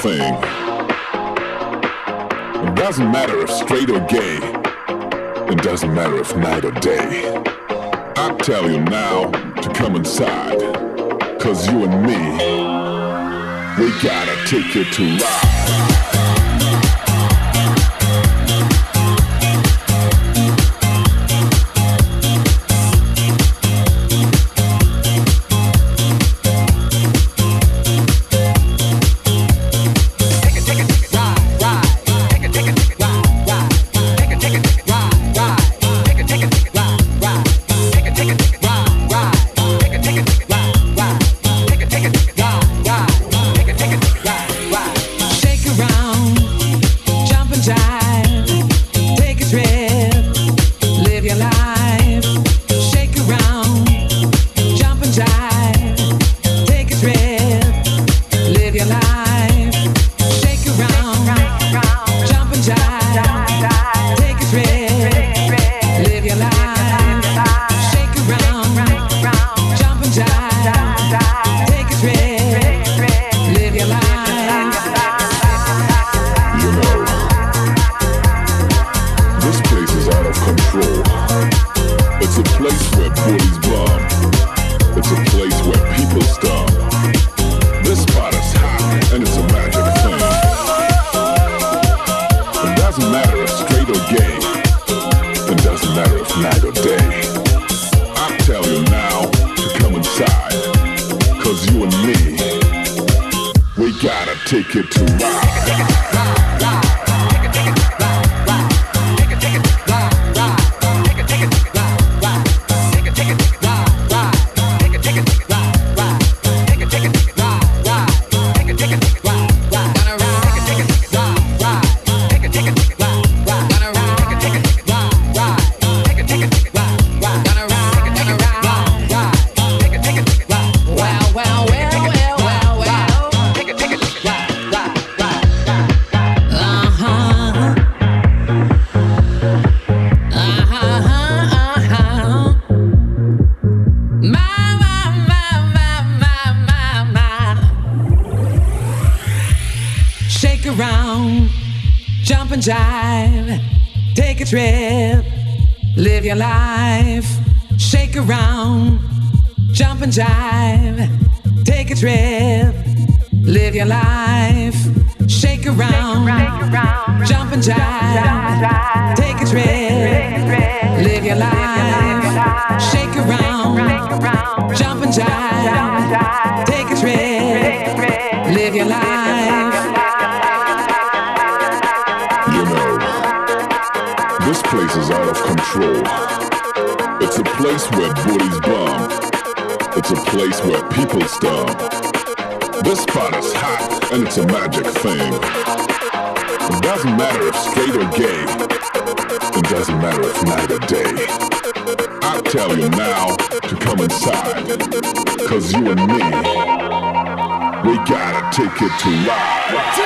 thing. It doesn't matter if straight or gay. It doesn't matter if night or day. I tell you now to come inside. Cause you and me, we gotta take it to ride. where people stop. This spot is hot and it's a magic thing. It doesn't matter if straight or gay. It doesn't matter if night or day. I tell you now to come inside. Cause you and me, we gotta take it to ride. doesn't matter if night or day. I tell you now to come inside, cause you and me, we gotta take it to life.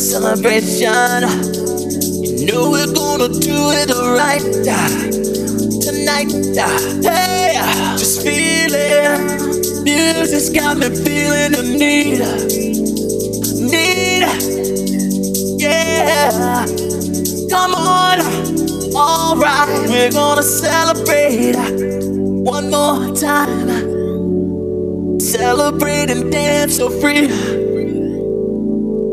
Celebration. You know we're gonna do it right tonight. Hey, just feel it. Music's got me feeling the need. Need. Yeah. Come on. Alright, we're gonna celebrate one more time. Celebrate and dance so free.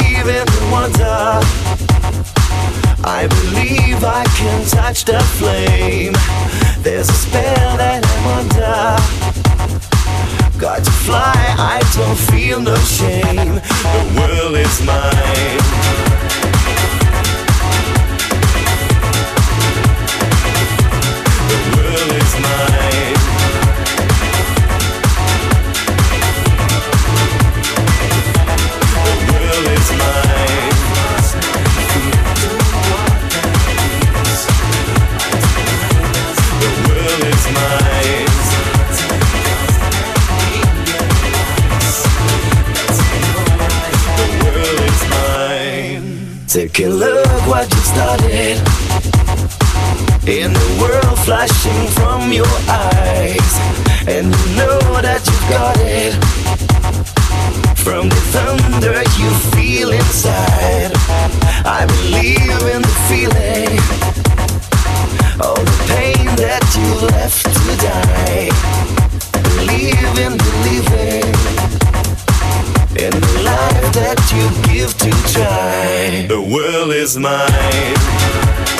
believe in wonder. I believe I can touch the flame. There's a spell that I'm under. Got to fly, I don't feel no shame. The world is mine. started in the world flashing from your eyes, and you know that you've got it from the thunder you feel inside. I believe in the feeling, all the pain that you left to die. Believe in believing in the life that you give to try. The world is mine.